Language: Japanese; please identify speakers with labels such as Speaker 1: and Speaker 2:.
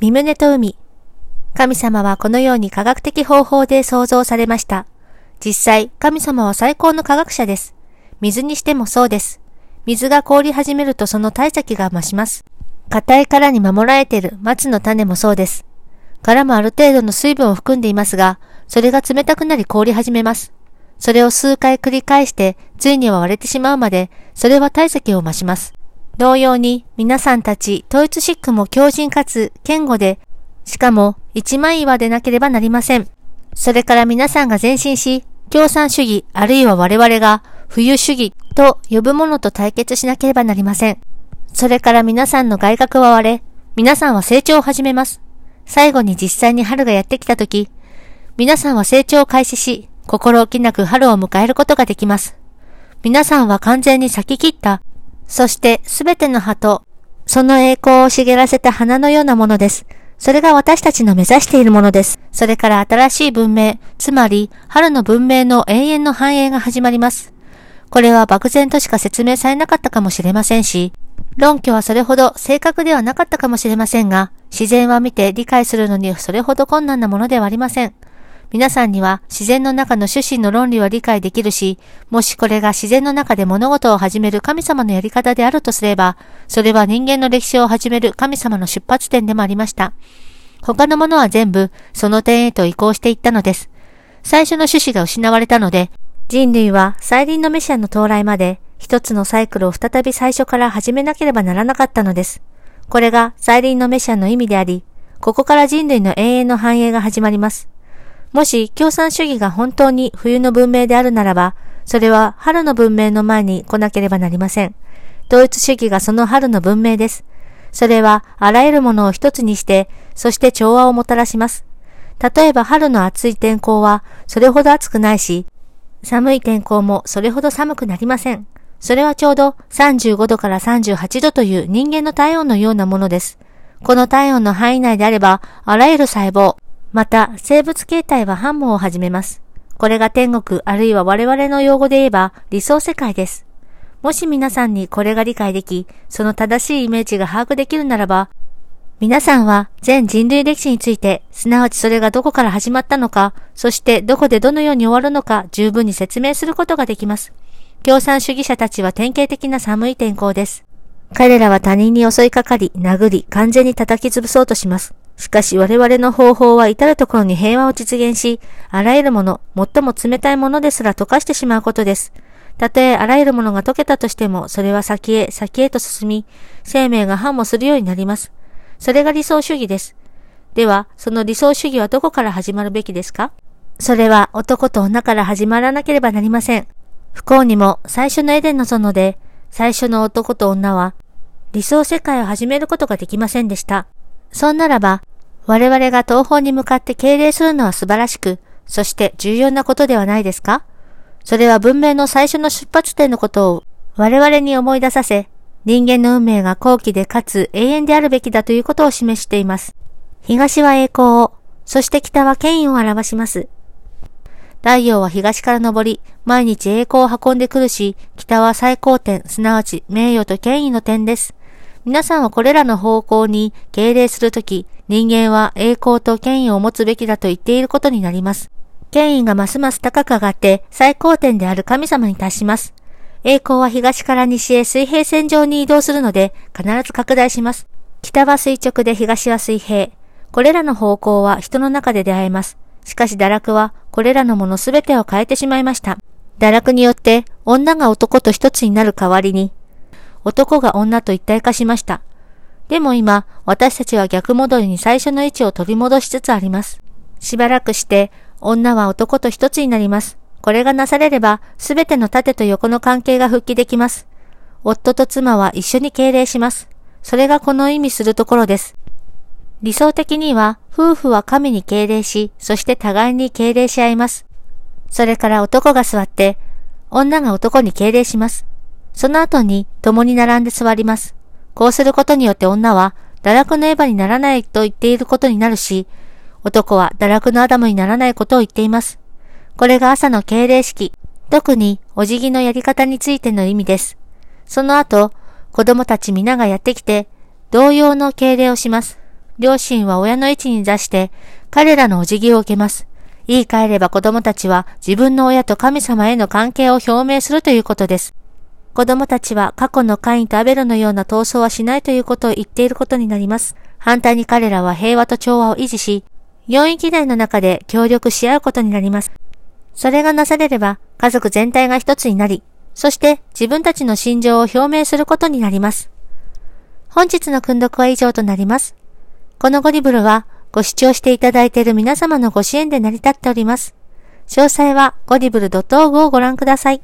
Speaker 1: 身胸と海。神様はこのように科学的方法で創造されました。実際、神様は最高の科学者です。水にしてもそうです。水が凍り始めるとその体積が増します。硬い殻に守られている松の種もそうです。殻もある程度の水分を含んでいますが、それが冷たくなり凍り始めます。それを数回繰り返して、ついには割れてしまうまで、それは体積を増します。同様に、皆さんたち、統一シックも強靭かつ、堅固で、しかも、一枚岩でなければなりません。それから皆さんが前進し、共産主義、あるいは我々が、冬主義と呼ぶものと対決しなければなりません。それから皆さんの外角は割れ、皆さんは成長を始めます。最後に実際に春がやってきたとき、皆さんは成長を開始し、心置きなく春を迎えることができます。皆さんは完全に咲き切った、そしてすべての葉と、その栄光を茂らせた花のようなものです。それが私たちの目指しているものです。それから新しい文明、つまり春の文明の永遠の繁栄が始まります。これは漠然としか説明されなかったかもしれませんし、論拠はそれほど正確ではなかったかもしれませんが、自然は見て理解するのにそれほど困難なものではありません。皆さんには自然の中の趣旨の論理は理解できるし、もしこれが自然の中で物事を始める神様のやり方であるとすれば、それは人間の歴史を始める神様の出発点でもありました。他のものは全部その点へと移行していったのです。最初の趣旨が失われたので、人類は再臨のメシアの到来まで一つのサイクルを再び最初から始めなければならなかったのです。これが再臨のメシアの意味であり、ここから人類の永遠の繁栄が始まります。もし共産主義が本当に冬の文明であるならば、それは春の文明の前に来なければなりません。統一主義がその春の文明です。それはあらゆるものを一つにして、そして調和をもたらします。例えば春の暑い天候はそれほど暑くないし、寒い天候もそれほど寒くなりません。それはちょうど35度から38度という人間の体温のようなものです。この体温の範囲内であれば、あらゆる細胞、また、生物形態は反応を始めます。これが天国あるいは我々の用語で言えば理想世界です。もし皆さんにこれが理解でき、その正しいイメージが把握できるならば、皆さんは全人類歴史について、すなわちそれがどこから始まったのか、そしてどこでどのように終わるのか十分に説明することができます。共産主義者たちは典型的な寒い天候です。彼らは他人に襲いかかり、殴り、完全に叩き潰そうとします。しかし我々の方法は至るところに平和を実現し、あらゆるもの、最も冷たいものですら溶かしてしまうことです。たとえあらゆるものが溶けたとしても、それは先へ、先へと進み、生命が繁茂するようになります。それが理想主義です。では、その理想主義はどこから始まるべきですか？それは男と女から始まらなければなりません。不幸にも最初のエデンの園で、最初の男と女は理想世界を始めることができませんでした。そんならば、我々が東方に向かって敬礼するのは素晴らしく、そして重要なことではないですか？それは文明の最初の出発点のことを我々に思い出させ、人間の運命が後期でかつ永遠であるべきだということを示しています。東は栄光を、そして北は権威を表します。太陽は東から昇り、毎日栄光を運んでくるし、北は最高点、すなわち名誉と権威の点です。皆さんはこれらの方向に敬礼するとき、人間は栄光と権威を持つべきだと言っていることになります。権威がますます高く上がって最高点である神様に達します。栄光は東から西へ水平線上に移動するので必ず拡大します。北は垂直で東は水平。これらの方向は人の中で出会えます。しかし堕落はこれらのものすべてを変えてしまいました。堕落によって女が男と一つになる代わりに男が女と一体化しました。でも今、私たちは逆戻りに最初の位置を取り戻しつつあります。しばらくして、女は男と一つになります。これがなされれば、すべての縦と横の関係が復帰できます。夫と妻は一緒に敬礼します。それがこの意味するところです。理想的には、夫婦は神に敬礼し、そして互いに敬礼し合います。それから男が座って、女が男に敬礼します。その後に共に並んで座ります。こうすることによって女は堕落のエヴァにならないと言っていることになるし、男は堕落のアダムにならないことを言っています。これが朝の敬礼式、特にお辞儀のやり方についての意味です。その後、子供たち皆がやってきて、同様の敬礼をします。両親は親の位置に出して、彼らのお辞儀を受けます。言い換えれば子供たちは自分の親と神様への関係を表明するということです。子供たちは過去のカインとアベルのような闘争はしないということを言っていることになります。反対に彼らは平和と調和を維持し、4域内の中で協力し合うことになります。それがなされれば、家族全体が一つになり、そして自分たちの心情を表明することになります。本日の訓読は以上となります。このゴリブルは、ご視聴していただいている皆様のご支援で成り立っております。詳細はゴリブル .org をご覧ください。